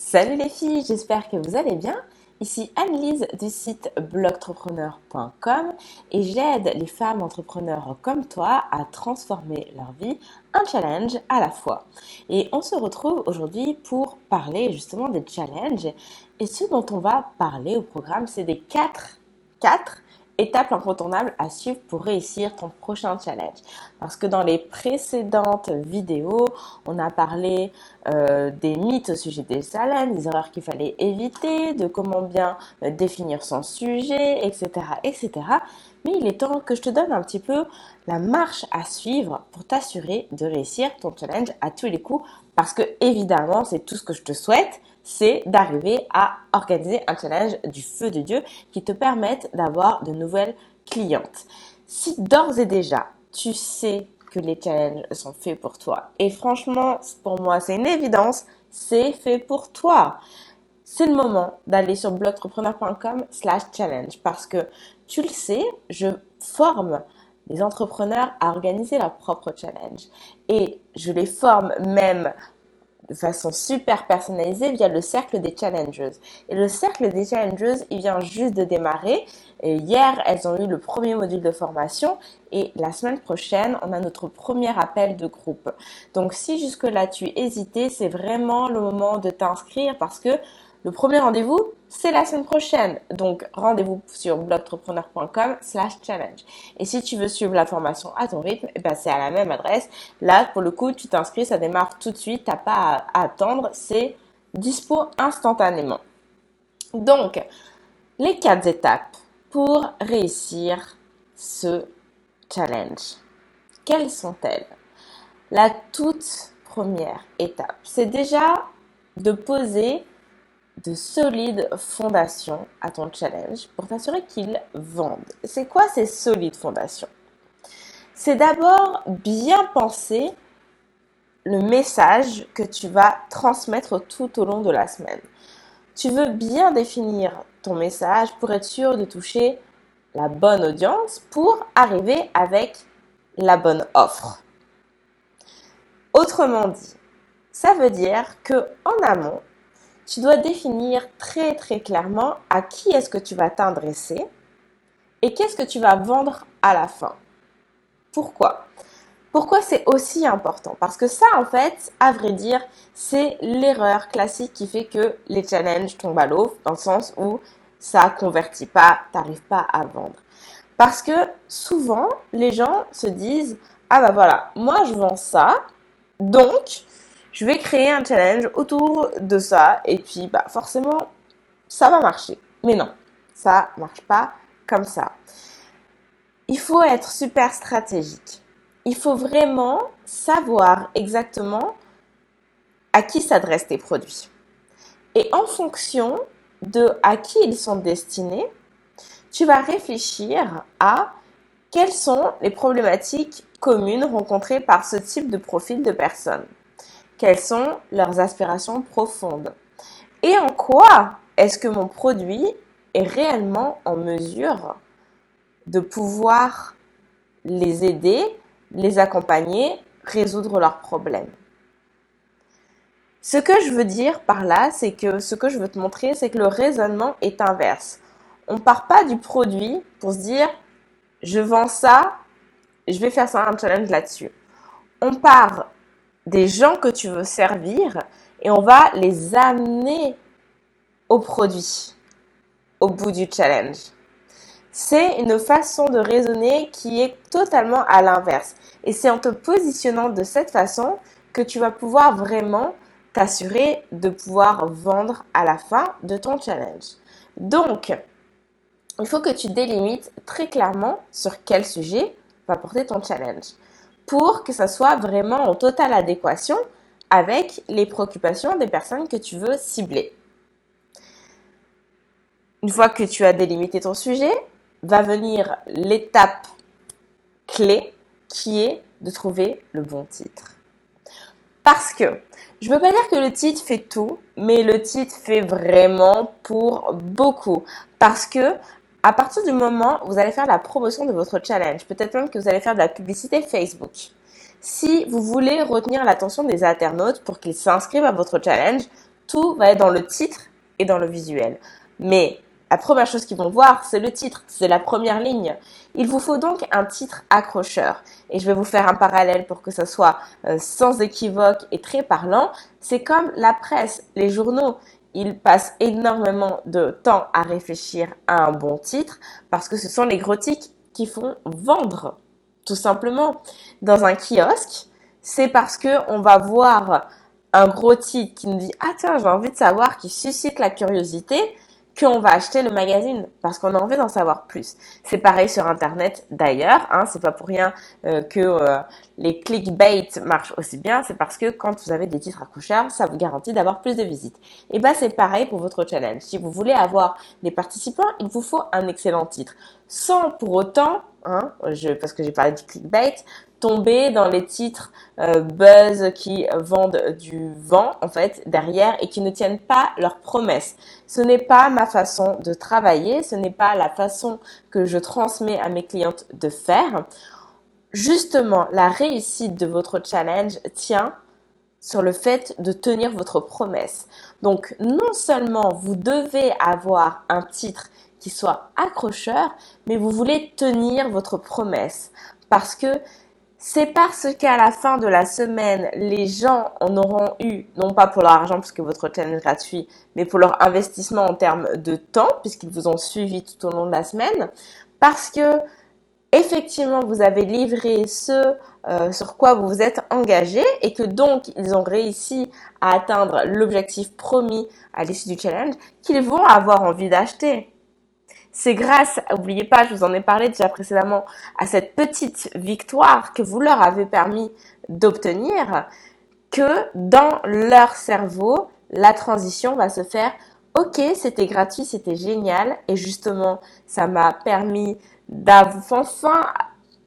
Salut les filles, j'espère que vous allez bien. Ici Anne-Lise du site blogtrepreneur.com et j'aide les femmes entrepreneurs comme toi à transformer leur vie, un challenge à la fois. Et on se retrouve aujourd'hui pour parler justement des challenges et ce dont on va parler au programme, c'est des quatre, quatre étape incontournable à suivre pour réussir ton prochain challenge. Parce que dans les précédentes vidéos, on a parlé euh, des mythes au sujet des challenges, des erreurs qu'il fallait éviter, de comment bien euh, définir son sujet, etc., etc. Mais il est temps que je te donne un petit peu la marche à suivre pour t'assurer de réussir ton challenge à tous les coups. Parce que évidemment, c'est tout ce que je te souhaite c'est d'arriver à organiser un challenge du feu de Dieu qui te permette d'avoir de nouvelles clientes. Si d'ores et déjà, tu sais que les challenges sont faits pour toi, et franchement, pour moi, c'est une évidence, c'est fait pour toi. C'est le moment d'aller sur blogentrepreneur.com slash challenge parce que tu le sais, je forme les entrepreneurs à organiser leur propre challenge. Et je les forme même de façon super personnalisée via le cercle des challengers. Et le cercle des challengers, il vient juste de démarrer. Hier, elles ont eu le premier module de formation et la semaine prochaine, on a notre premier appel de groupe. Donc si jusque-là tu hésitais, c'est vraiment le moment de t'inscrire parce que le premier rendez-vous, c'est la semaine prochaine. Donc, rendez-vous sur blogentrepreneur.com slash challenge. Et si tu veux suivre la formation à ton rythme, eh ben, c'est à la même adresse. Là, pour le coup, tu t'inscris, ça démarre tout de suite. T'as pas à attendre. C'est dispo instantanément. Donc, les quatre étapes pour réussir ce challenge. Quelles sont-elles? La toute première étape, c'est déjà de poser de solides fondations à ton challenge pour t'assurer qu'il vende. C'est quoi ces solides fondations? C'est d'abord bien penser le message que tu vas transmettre tout au long de la semaine. Tu veux bien définir ton message pour être sûr de toucher la bonne audience pour arriver avec la bonne offre. Autrement dit, ça veut dire que en amont, tu dois définir très très clairement à qui est-ce que tu vas t'adresser et qu'est-ce que tu vas vendre à la fin. Pourquoi? Pourquoi c'est aussi important? Parce que ça, en fait, à vrai dire, c'est l'erreur classique qui fait que les challenges tombent à l'eau, dans le sens où ça convertit pas, t'arrives pas à vendre. Parce que souvent, les gens se disent, ah bah voilà, moi je vends ça, donc je vais créer un challenge autour de ça et puis bah forcément ça va marcher. Mais non, ça marche pas comme ça. Il faut être super stratégique. Il faut vraiment savoir exactement à qui s'adressent tes produits. Et en fonction de à qui ils sont destinés, tu vas réfléchir à quelles sont les problématiques communes rencontrées par ce type de profil de personnes quelles sont leurs aspirations profondes et en quoi est-ce que mon produit est réellement en mesure de pouvoir les aider, les accompagner, résoudre leurs problèmes? Ce que je veux dire par là, c'est que ce que je veux te montrer, c'est que le raisonnement est inverse. On ne part pas du produit pour se dire je vends ça, je vais faire ça un challenge là-dessus. On part des gens que tu veux servir et on va les amener au produit au bout du challenge. C'est une façon de raisonner qui est totalement à l'inverse. Et c'est en te positionnant de cette façon que tu vas pouvoir vraiment t'assurer de pouvoir vendre à la fin de ton challenge. Donc, il faut que tu délimites très clairement sur quel sujet va porter ton challenge pour que ça soit vraiment en totale adéquation avec les préoccupations des personnes que tu veux cibler. Une fois que tu as délimité ton sujet, va venir l'étape clé qui est de trouver le bon titre. Parce que je ne veux pas dire que le titre fait tout, mais le titre fait vraiment pour beaucoup. Parce que à partir du moment où vous allez faire la promotion de votre challenge, peut-être même que vous allez faire de la publicité Facebook. Si vous voulez retenir l'attention des internautes pour qu'ils s'inscrivent à votre challenge, tout va être dans le titre et dans le visuel. Mais la première chose qu'ils vont voir, c'est le titre, c'est la première ligne. Il vous faut donc un titre accrocheur. Et je vais vous faire un parallèle pour que ça soit euh, sans équivoque et très parlant. C'est comme la presse, les journaux. Ils passent énormément de temps à réfléchir à un bon titre parce que ce sont les gros titres qui font vendre. Tout simplement. Dans un kiosque, c'est parce que on va voir un gros titre qui nous dit ah tiens j'ai envie de savoir qui suscite la curiosité qu'on va acheter le magazine parce qu'on a envie d'en savoir plus. C'est pareil sur Internet d'ailleurs, hein, c'est pas pour rien euh, que euh, les clickbait marchent aussi bien, c'est parce que quand vous avez des titres accrocheurs, ça vous garantit d'avoir plus de visites. Et bah c'est pareil pour votre challenge. Si vous voulez avoir des participants, il vous faut un excellent titre, sans pour autant, hein, je, parce que j'ai parlé du clickbait, tomber dans les titres euh, buzz qui vendent du vent en fait derrière et qui ne tiennent pas leurs promesses. Ce n'est pas ma façon de travailler, ce n'est pas la façon que je transmets à mes clientes de faire. Justement, la réussite de votre challenge tient sur le fait de tenir votre promesse. Donc non seulement vous devez avoir un titre qui soit accrocheur, mais vous voulez tenir votre promesse parce que c'est parce qu'à la fin de la semaine, les gens en auront eu, non pas pour leur argent puisque votre challenge est gratuit, mais pour leur investissement en termes de temps puisqu'ils vous ont suivi tout au long de la semaine, parce que effectivement vous avez livré ce euh, sur quoi vous vous êtes engagé et que donc ils ont réussi à atteindre l'objectif promis à l'issue du challenge, qu'ils vont avoir envie d'acheter. C'est grâce, n'oubliez pas, je vous en ai parlé déjà précédemment, à cette petite victoire que vous leur avez permis d'obtenir, que dans leur cerveau, la transition va se faire. Ok, c'était gratuit, c'était génial, et justement, ça m'a permis d'enfin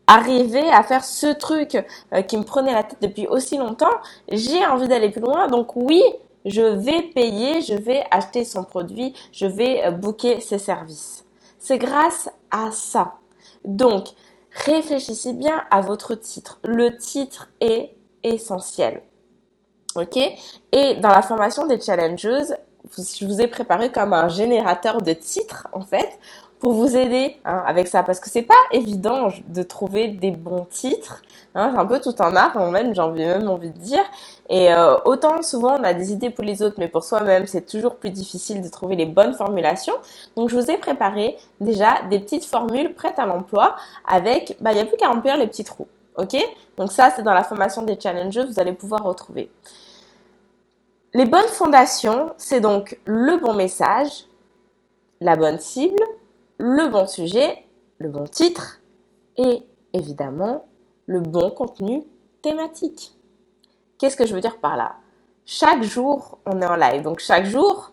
arriver à faire ce truc euh, qui me prenait la tête depuis aussi longtemps. J'ai envie d'aller plus loin, donc oui, je vais payer, je vais acheter son produit, je vais euh, booker ses services. C'est grâce à ça. Donc, réfléchissez bien à votre titre. Le titre est essentiel. OK? Et dans la formation des challengeuses, je vous ai préparé comme un générateur de titres, en fait, pour vous aider hein, avec ça. Parce que c'est pas évident de trouver des bons titres hein, c'est un peu tout un art même j'ai même envie de dire. Et euh, autant souvent on a des idées pour les autres mais pour soi-même c'est toujours plus difficile de trouver les bonnes formulations. Donc je vous ai préparé déjà des petites formules prêtes à l'emploi avec bah il y a plus qu'à remplir les petits trous ok? Donc ça c'est dans la formation des challenges vous allez pouvoir retrouver. Les bonnes fondations c'est donc le bon message la bonne cible le bon sujet, le bon titre et évidemment le bon contenu thématique. Qu'est-ce que je veux dire par là? Chaque jour, on est en live. Donc chaque jour,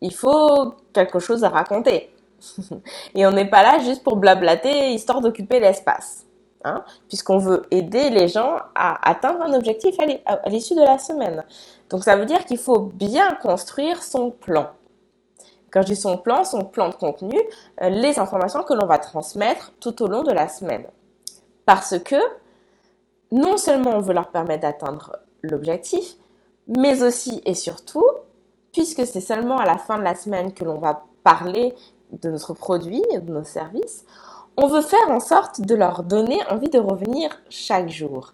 il faut quelque chose à raconter. et on n'est pas là juste pour blablater, histoire d'occuper l'espace. Hein Puisqu'on veut aider les gens à atteindre un objectif à l'issue de la semaine. Donc ça veut dire qu'il faut bien construire son plan. Quand je dis son plan, son plan de contenu, euh, les informations que l'on va transmettre tout au long de la semaine. Parce que non seulement on veut leur permettre d'atteindre l'objectif, mais aussi et surtout, puisque c'est seulement à la fin de la semaine que l'on va parler de notre produit de nos services, on veut faire en sorte de leur donner envie de revenir chaque jour.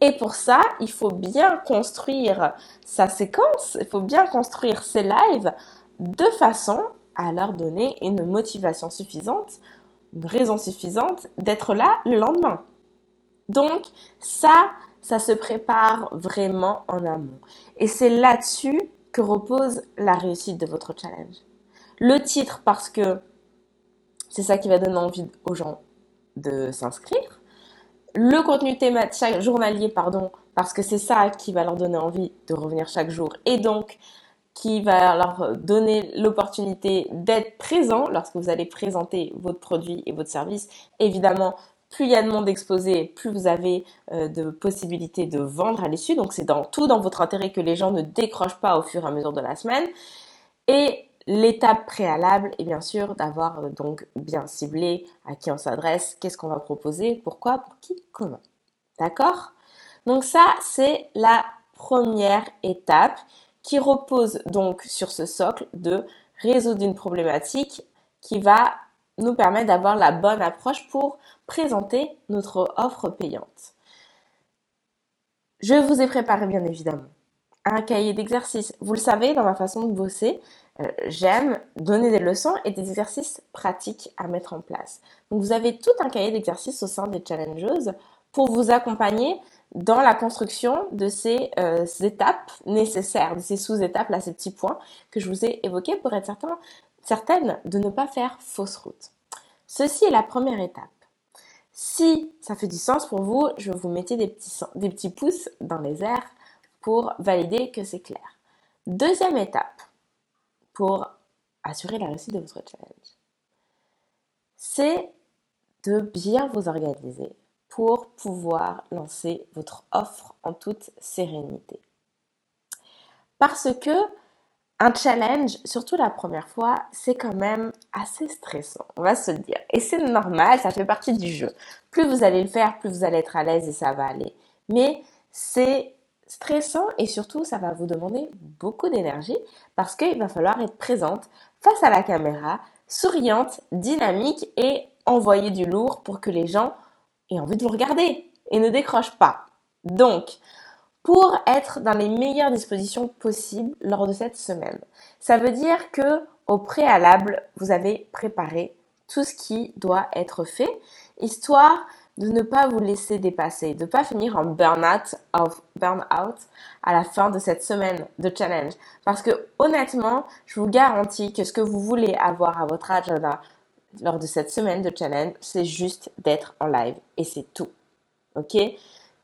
Et pour ça, il faut bien construire sa séquence, il faut bien construire ses lives de façon à leur donner une motivation suffisante, une raison suffisante d'être là le lendemain. Donc ça, ça se prépare vraiment en amont. Et c'est là-dessus que repose la réussite de votre challenge. Le titre parce que c'est ça qui va donner envie aux gens de s'inscrire. Le contenu thématique journalier, pardon, parce que c'est ça qui va leur donner envie de revenir chaque jour et donc qui va leur donner l'opportunité d'être présent lorsque vous allez présenter votre produit et votre service. Évidemment, plus il y a de monde exposé, plus vous avez euh, de possibilités de vendre à l'issue. Donc c'est dans tout dans votre intérêt que les gens ne décrochent pas au fur et à mesure de la semaine. Et l'étape préalable est bien sûr d'avoir euh, donc bien ciblé à qui on s'adresse, qu'est-ce qu'on va proposer, pourquoi, pour qui, comment. D'accord? Donc ça, c'est la première étape qui repose donc sur ce socle de résoudre une problématique qui va nous permettre d'avoir la bonne approche pour présenter notre offre payante. Je vous ai préparé bien évidemment un cahier d'exercices. Vous le savez, dans ma façon de bosser, euh, j'aime donner des leçons et des exercices pratiques à mettre en place. Donc vous avez tout un cahier d'exercices au sein des challengeuses pour vous accompagner dans la construction de ces euh, étapes nécessaires, de ces sous-étapes, là, ces petits points que je vous ai évoqués pour être certain, certaine de ne pas faire fausse route. Ceci est la première étape. Si ça fait du sens pour vous, je vous petits, des petits pouces dans les airs pour valider que c'est clair. Deuxième étape pour assurer la réussite de votre challenge, c'est de bien vous organiser pour pouvoir lancer votre offre en toute sérénité. Parce que un challenge, surtout la première fois, c'est quand même assez stressant, on va se dire. Et c'est normal, ça fait partie du jeu. Plus vous allez le faire, plus vous allez être à l'aise et ça va aller. Mais c'est stressant et surtout ça va vous demander beaucoup d'énergie parce qu'il va falloir être présente face à la caméra, souriante, dynamique et envoyer du lourd pour que les gens aient envie de vous regarder et ne décrochent pas. Donc, pour être dans les meilleures dispositions possibles lors de cette semaine, ça veut dire que au préalable, vous avez préparé tout ce qui doit être fait, histoire de ne pas vous laisser dépasser, de ne pas finir en burn-out burn à la fin de cette semaine de challenge. Parce que honnêtement, je vous garantis que ce que vous voulez avoir à votre agenda lors de cette semaine de challenge, c'est juste d'être en live. Et c'est tout. Ok?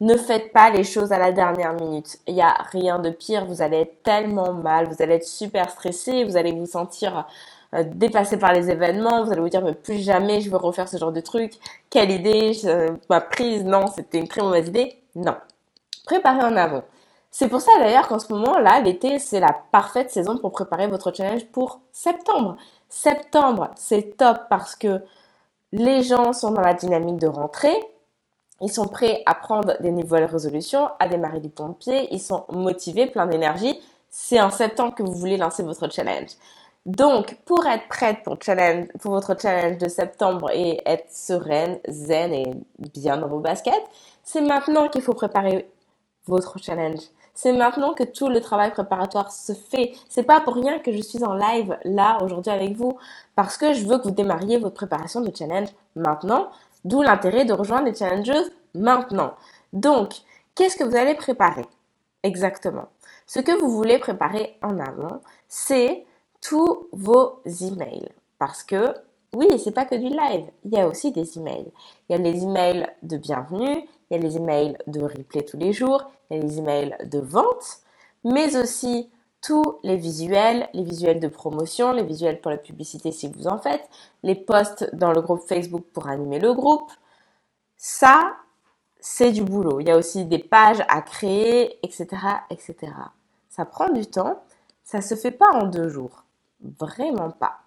Ne faites pas les choses à la dernière minute. Il n'y a rien de pire. Vous allez être tellement mal. Vous allez être super stressé. Vous allez vous sentir euh, dépassé par les événements, vous allez vous dire mais plus jamais je veux refaire ce genre de truc. Quelle idée, ma prise, non, c'était une très mauvaise idée. Non. Préparez en avant. C'est pour ça d'ailleurs qu'en ce moment là, l'été, c'est la parfaite saison pour préparer votre challenge pour septembre. Septembre, c'est top parce que les gens sont dans la dynamique de rentrée, ils sont prêts à prendre des nouvelles résolutions, à démarrer du pompier, ils sont motivés, plein d'énergie. C'est en septembre que vous voulez lancer votre challenge. Donc, pour être prête pour, pour votre challenge de septembre et être sereine, zen et bien dans vos baskets, c'est maintenant qu'il faut préparer votre challenge. C'est maintenant que tout le travail préparatoire se fait. C'est pas pour rien que je suis en live là aujourd'hui avec vous parce que je veux que vous démarriez votre préparation de challenge maintenant. D'où l'intérêt de rejoindre les challengeuses maintenant. Donc, qu'est-ce que vous allez préparer exactement? Ce que vous voulez préparer en avant, c'est tous vos emails. Parce que, oui, c'est pas que du live, il y a aussi des emails. Il y a les emails de bienvenue, il y a les emails de replay tous les jours, les emails de vente, mais aussi tous les visuels, les visuels de promotion, les visuels pour la publicité si vous en faites, les posts dans le groupe Facebook pour animer le groupe. Ça, c'est du boulot. Il y a aussi des pages à créer, etc., etc. Ça prend du temps. Ça se fait pas en deux jours. Vraiment pas.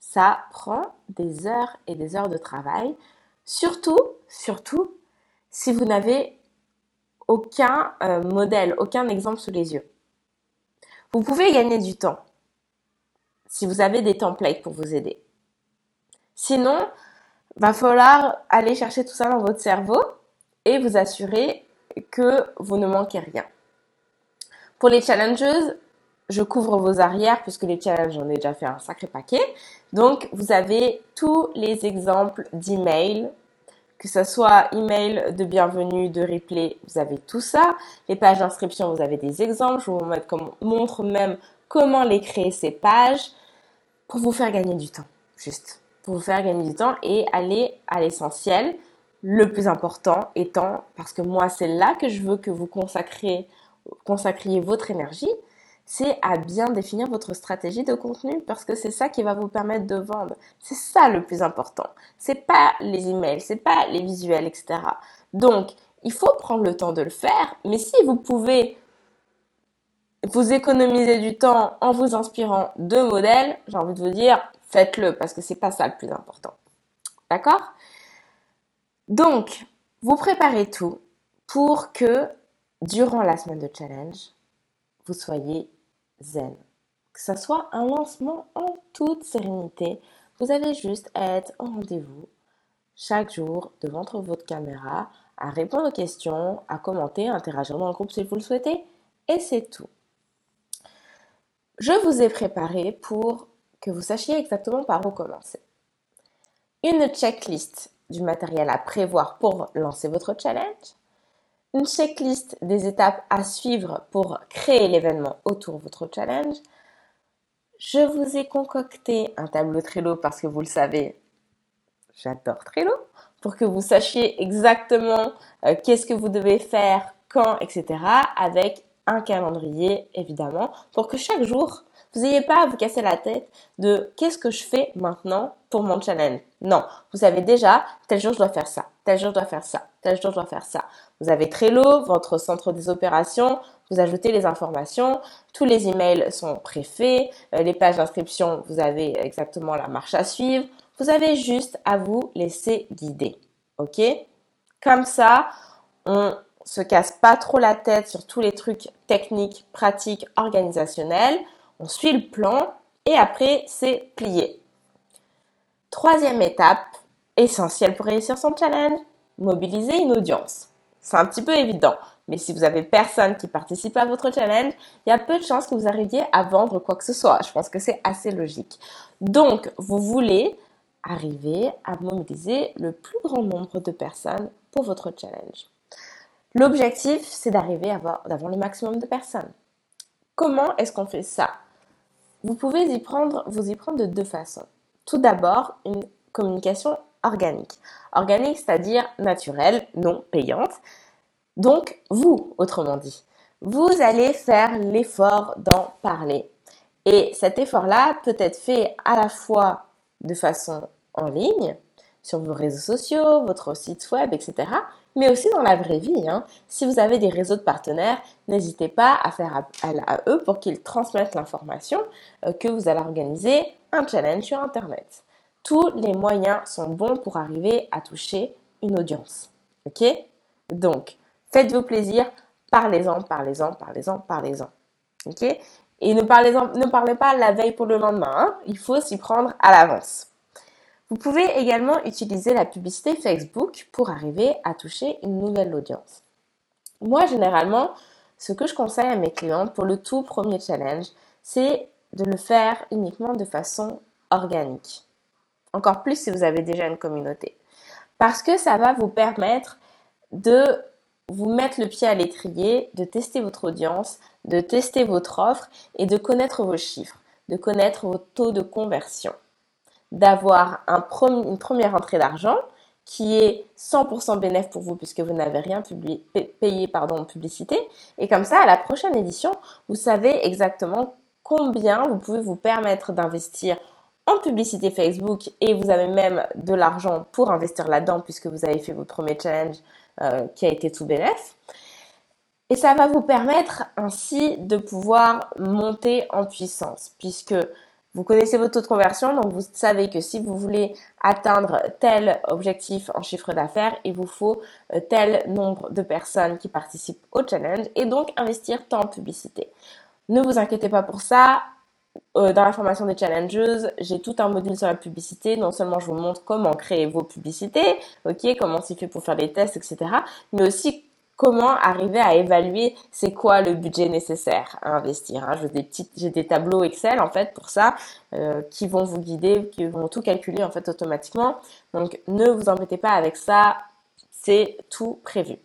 Ça prend des heures et des heures de travail, surtout, surtout si vous n'avez aucun euh, modèle, aucun exemple sous les yeux. Vous pouvez gagner du temps si vous avez des templates pour vous aider. Sinon, va falloir aller chercher tout ça dans votre cerveau et vous assurer que vous ne manquez rien. Pour les challengeuses, je couvre vos arrières puisque les challenges, j'en ai déjà fait un sacré paquet. Donc, vous avez tous les exemples d'emails, que ce soit email de bienvenue, de replay, vous avez tout ça. Les pages d'inscription, vous avez des exemples. Je vous montre même comment les créer ces pages pour vous faire gagner du temps, juste. Pour vous faire gagner du temps et aller à l'essentiel. Le plus important étant, parce que moi, c'est là que je veux que vous consacriez, consacriez votre énergie, c'est à bien définir votre stratégie de contenu parce que c'est ça qui va vous permettre de vendre. C'est ça le plus important. C'est pas les emails, c'est pas les visuels, etc. Donc, il faut prendre le temps de le faire, mais si vous pouvez vous économiser du temps en vous inspirant de modèles, j'ai envie de vous dire, faites-le parce que c'est pas ça le plus important. D'accord? Donc, vous préparez tout pour que durant la semaine de challenge, vous soyez zen. Que ce soit un lancement en toute sérénité, vous avez juste à être au rendez-vous chaque jour devant votre caméra, à répondre aux questions, à commenter, à interagir dans le groupe si vous le souhaitez, et c'est tout. Je vous ai préparé pour que vous sachiez exactement par où commencer. Une checklist du matériel à prévoir pour lancer votre challenge, une checklist des étapes à suivre pour créer l'événement autour de votre challenge. Je vous ai concocté un tableau Trello parce que vous le savez, j'adore Trello, pour que vous sachiez exactement euh, qu'est-ce que vous devez faire, quand, etc. avec un calendrier évidemment, pour que chaque jour, vous n'ayez pas à vous casser la tête de qu'est-ce que je fais maintenant pour mon challenge? Non, vous savez déjà, tel jour je dois faire ça, tel jour je dois faire ça, tel jour je dois faire ça. Vous avez Trello, votre centre des opérations, vous ajoutez les informations, tous les emails sont préfaits, euh, les pages d'inscription, vous avez exactement la marche à suivre. Vous avez juste à vous laisser guider. OK? Comme ça, on se casse pas trop la tête sur tous les trucs techniques, pratiques, organisationnels. On suit le plan et après, c'est plié. Troisième étape, essentielle pour réussir son challenge, mobiliser une audience. C'est un petit peu évident, mais si vous avez personne qui participe à votre challenge, il y a peu de chances que vous arriviez à vendre quoi que ce soit. Je pense que c'est assez logique. Donc, vous voulez arriver à mobiliser le plus grand nombre de personnes pour votre challenge. L'objectif, c'est d'arriver à avoir, d'avoir le maximum de personnes. Comment est-ce qu'on fait ça? Vous pouvez y prendre, vous y prendre de deux façons. Tout d'abord, une communication organique. Organique, c'est-à-dire naturelle, non payante. Donc, vous, autrement dit, vous allez faire l'effort d'en parler. Et cet effort-là peut être fait à la fois de façon en ligne, sur vos réseaux sociaux, votre site web, etc., mais aussi dans la vraie vie. Hein. Si vous avez des réseaux de partenaires, n'hésitez pas à faire appel à eux pour qu'ils transmettent l'information euh, que vous allez organiser un challenge sur Internet. Tous les moyens sont bons pour arriver à toucher une audience. Ok? Donc, faites-vous plaisir, parlez-en, parlez-en, parlez-en, parlez-en. Ok? Et ne parlez, pas la veille pour le lendemain. Hein. Il faut s'y prendre à l'avance. Vous pouvez également utiliser la publicité Facebook pour arriver à toucher une nouvelle audience. Moi, généralement, ce que je conseille à mes clients pour le tout premier challenge, c'est de le faire uniquement de façon organique. Encore plus si vous avez déjà une communauté. Parce que ça va vous permettre de vous mettre le pied à l'étrier, de tester votre audience, de tester votre offre et de connaître vos chiffres, de connaître vos taux de conversion d'avoir un une première entrée d'argent qui est 100% bénéfique pour vous puisque vous n'avez rien payé en publicité. Et comme ça, à la prochaine édition, vous savez exactement combien vous pouvez vous permettre d'investir en publicité Facebook et vous avez même de l'argent pour investir là-dedans puisque vous avez fait votre premier challenge euh, qui a été tout bénéfice. Et ça va vous permettre ainsi de pouvoir monter en puissance puisque vous connaissez votre taux de conversion, donc vous savez que si vous voulez atteindre tel objectif en chiffre d'affaires, il vous faut euh, tel nombre de personnes qui participent au challenge et donc investir tant en publicité. Ne vous inquiétez pas pour ça. Euh, dans la formation des challengers, j'ai tout un module sur la publicité. Non seulement je vous montre comment créer vos publicités, ok, comment s'y fait pour faire les tests, etc., mais aussi comment arriver à évaluer c'est quoi le budget nécessaire à investir. Hein. J'ai des petits, j'ai des tableaux Excel en fait pour ça euh, qui vont vous guider, qui vont tout calculer en fait automatiquement. Donc ne vous embêtez pas avec ça, c'est tout prévu.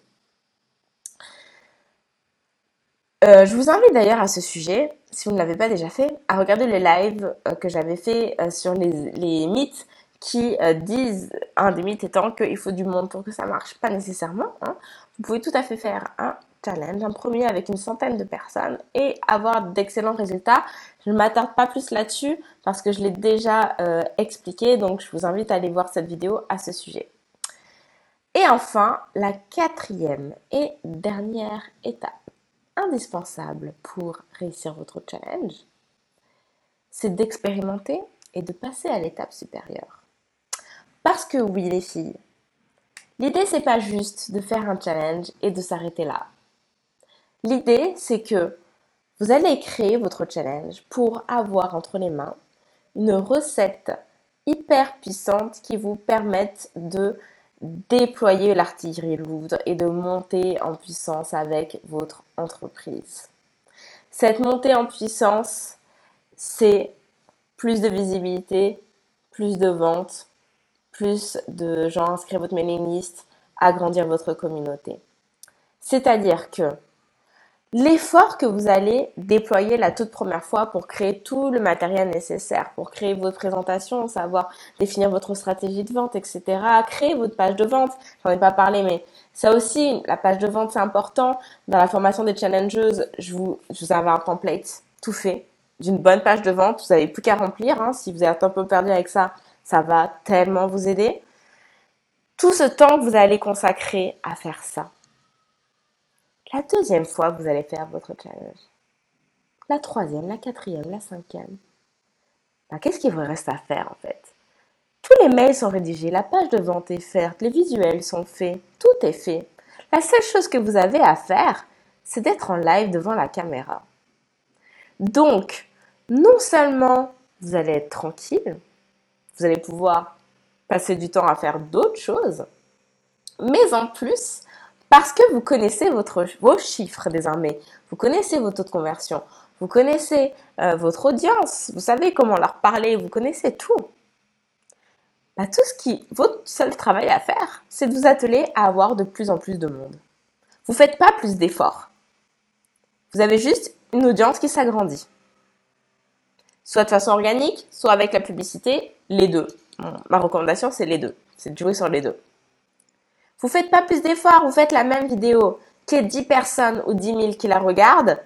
Euh, je vous invite d'ailleurs à ce sujet, si vous ne l'avez pas déjà fait, à regarder le live euh, que j'avais fait sur les, les mythes qui euh, disent, un des mythes étant qu'il faut du monde pour que ça marche. Pas nécessairement. Hein. Vous pouvez tout à fait faire un challenge, un premier avec une centaine de personnes et avoir d'excellents résultats. Je ne m'attarde pas plus là-dessus parce que je l'ai déjà euh, expliqué, donc je vous invite à aller voir cette vidéo à ce sujet. Et enfin, la quatrième et dernière étape indispensable pour réussir votre challenge, c'est d'expérimenter et de passer à l'étape supérieure. Parce que oui, les filles, l'idée c'est pas juste de faire un challenge et de s'arrêter là. L'idée c'est que Vous allez créer votre challenge pour avoir entre les mains une recette hyper puissante qui vous permette de déployer l'artillerie lourde et de monter en puissance avec votre entreprise. Cette montée en puissance, c'est plus de visibilité, plus de ventes, plus de gens inscrire votre mailing list, agrandir votre communauté. C'est-à-dire que l'effort que vous allez déployer la toute première fois pour créer tout le matériel nécessaire, pour créer votre présentation, savoir définir votre stratégie de vente, etc., créer votre page de vente, j'en ai pas parlé, mais ça aussi, la page de vente, c'est important. Dans la formation des challengeuses, je vous, je vous avais un template tout fait d'une bonne page de vente. Vous n'avez plus qu'à remplir. Hein. Si vous êtes un peu perdu avec ça, ça va tellement vous aider. Tout ce temps que vous allez consacrer à faire ça. La deuxième fois que vous allez faire votre challenge. La troisième, la quatrième, la cinquième. Ben, qu'est-ce qu'il vous reste à faire en fait? Tous les mails sont rédigés, la page de vente est faite, les visuels sont faits, tout est fait. La seule chose que vous avez à faire, c'est d'être en live devant la caméra. Donc, non seulement vous allez être tranquille, vous allez pouvoir passer du temps à faire d'autres choses, mais en plus, parce que vous connaissez vos chiffres désormais, vous connaissez vos taux de conversion, vous connaissez euh, votre audience, vous savez comment leur parler, vous connaissez tout. Bah, tout ce qui, votre seul travail à faire, c'est de vous atteler à avoir de plus en plus de monde. Vous ne faites pas plus d'efforts. Vous avez juste une audience qui s'agrandit. Soit de façon organique, soit avec la publicité, les deux. ma recommandation, c'est les deux. C'est de jouer sur les deux. Vous faites pas plus d'efforts, vous faites la même vidéo, qu'il y ait 10 personnes ou 10 000 qui la regardent,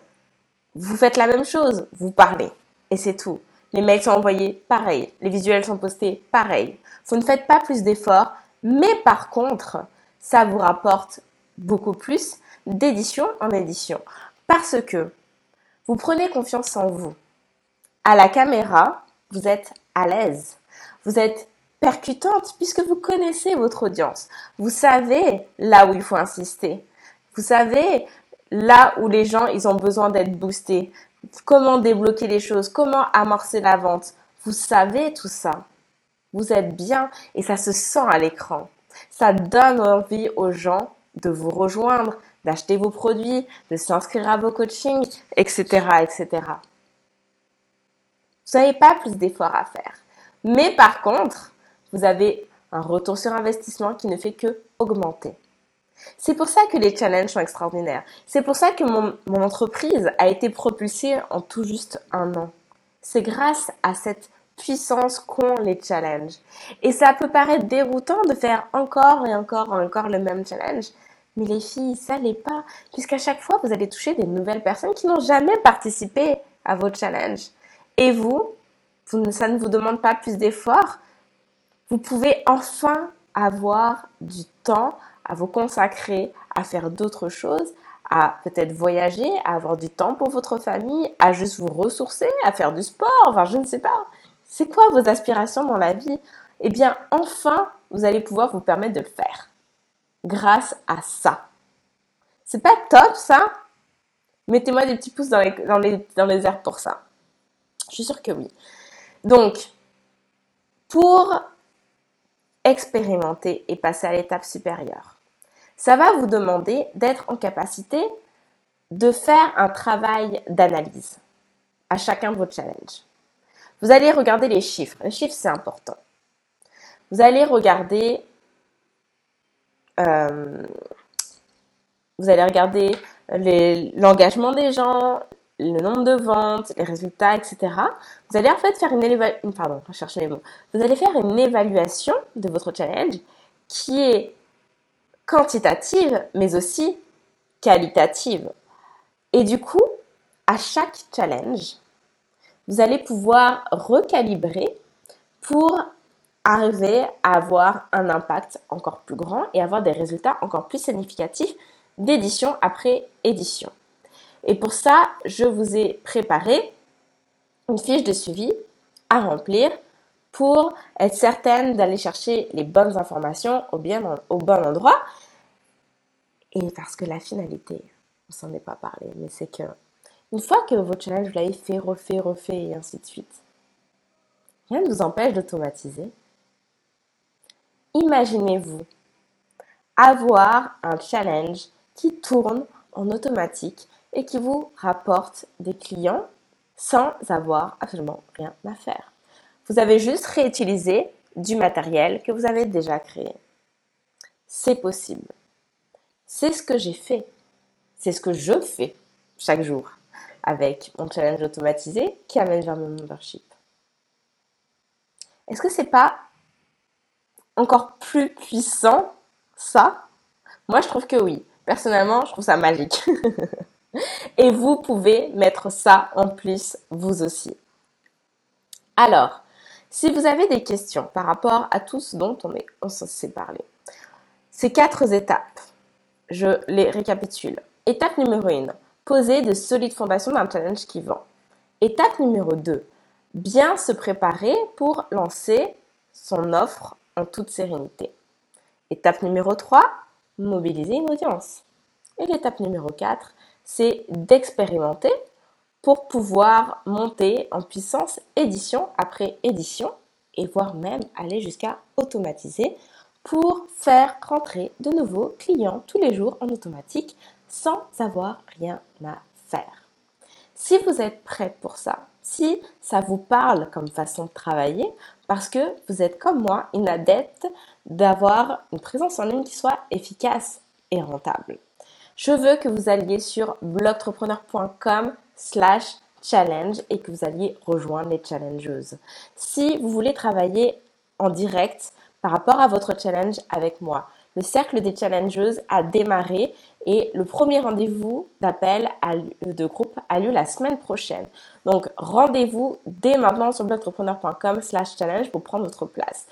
vous faites la même chose, vous parlez. Et c'est tout. Les mails sont envoyés, pareil. Les visuels sont postés, pareil. Vous ne faites pas plus d'efforts, mais par contre, ça vous rapporte beaucoup plus d'édition en édition. Parce que vous prenez confiance en vous. À la caméra, vous êtes à l'aise. Vous êtes percutante puisque vous connaissez votre audience. Vous savez là où il faut insister. Vous savez là où les gens, ils ont besoin d'être boostés. Comment débloquer les choses, comment amorcer la vente? Vous savez tout ça. Vous êtes bien et ça se sent à l'écran. Ça donne envie aux gens de vous rejoindre, d'acheter vos produits, de s'inscrire à vos coachings, etc., etc. Vous n'avez pas plus d'efforts à faire. Mais par contre, vous avez un retour sur investissement qui ne fait que augmenter. C'est pour ça que les challenges sont extraordinaires. C'est pour ça que mon, entreprise a été propulsée en tout juste un an. C'est grâce à cette puissance qu'ont les challenges. Et ça peut paraître déroutant de faire encore et encore et encore le même challenge. Mais les filles, ça l'est pas, puisqu'à chaque fois, vous allez toucher des nouvelles personnes qui n'ont jamais participé à vos challenges. Et vous ça ne vous demande pas plus d'efforts, vous pouvez enfin avoir du temps à vous consacrer à faire d'autres choses, à peut-être voyager, à avoir du temps pour votre famille, à juste vous ressourcer, à faire du sport, enfin je ne sais pas. C'est quoi vos aspirations dans la vie? Eh bien, enfin, vous allez pouvoir vous permettre de le faire grâce à ça. C'est pas top ça? Mettez-moi des petits pouces dans les, dans, les, dans les airs pour ça. Je suis sûre que oui. Donc, pour expérimenter et passer à l'étape supérieure. Ça va vous demander d'être en capacité de faire un travail d'analyse à chacun de vos challenges. Vous allez regarder les chiffres. Les chiffres, c'est important. Vous allez regarder, euh, vous allez regarder l'engagement des gens, le nombre de ventes, les résultats, etc. Vous allez en fait faire une évaluation. Vous allez faire une évaluation de votre challenge qui est quantitative, mais aussi qualitative. Et du coup, à chaque challenge, vous allez pouvoir recalibrer pour arriver à avoir un impact encore plus grand et avoir des résultats encore plus significatifs d'édition après édition. Et pour ça, je vous ai préparé une fiche de suivi à remplir pour être certaine d'aller chercher les bonnes informations au, bon endroit. Et parce que la finalité, on s'en est pas parlé, mais c'est que Une fois que votre challenge, vous l'avez fait, refait, refait et ainsi de suite, rien ne vous empêche d'automatiser. Imaginez-vous avoir un challenge qui tourne en automatique et qui vous rapporte des clients sans avoir absolument rien à faire. Vous avez juste réutilisé du matériel que vous avez déjà créé. C'est possible. C'est ce que j'ai fait. C'est ce que je fais chaque jour avec mon challenge automatisé qui amène vers mon membership. Est-ce que c'est pas encore plus puissant ça? Moi, je trouve que oui. Personnellement, je trouve ça magique. Et vous pouvez mettre ça en plus vous aussi. Alors, si vous avez des questions par rapport à tout ce dont on, est, s'est parlé, ces quatre étapes, je les récapitule. Étape numéro 1, poser de solides fondations d'un challenge qui vend. Étape numéro 2, bien se préparer pour lancer son offre en toute sérénité. Étape numéro 3, mobiliser une audience. Et l'étape numéro 4, c'est d'expérimenter pour pouvoir monter en puissance édition après édition et voire même aller jusqu'à automatiser pour faire rentrer de nouveaux clients tous les jours en automatique sans avoir rien à faire. Si vous êtes prêt pour ça, si ça vous parle comme façon de travailler, parce que vous êtes comme moi une adepte d'avoir une présence en ligne qui soit efficace et rentable. Je veux que vous alliez sur blogtrepreneur.com slash challenge et que vous alliez rejoindre les challengeuses. Si vous voulez travailler en direct par rapport à votre challenge avec moi. Le cercle des challengeuses a démarré et le premier rendez-vous d'appel de groupe a lieu la semaine prochaine. Donc rendez-vous dès maintenant sur blogentrepreneur.com slash challenge pour prendre votre place.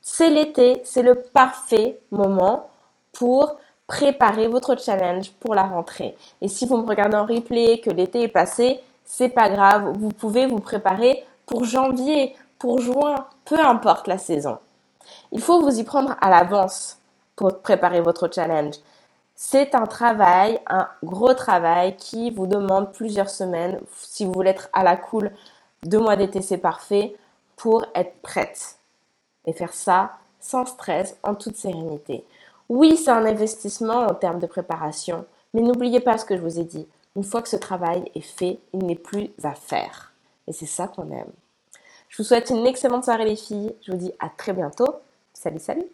C'est l'été, c'est le parfait moment pour préparer votre challenge pour la rentrée. Et si vous me regardez en replay que l'été est passé, c'est pas grave, vous pouvez vous préparer pour janvier, pour juin, peu importe la saison. Il faut vous y prendre à l'avance pour préparer votre challenge. C'est un travail, un gros travail qui vous demande plusieurs semaines. Si vous voulez être à la cool, deux mois d'été, c'est parfait pour être prête et faire ça sans stress, en toute sérénité. Oui, c'est un investissement en termes de préparation, mais n'oubliez pas ce que je vous ai dit. Une fois que ce travail est fait, il n'est plus à faire. Et c'est ça qu'on aime. Je vous souhaite une excellente soirée les filles. Je vous dis à très bientôt. Salut, salut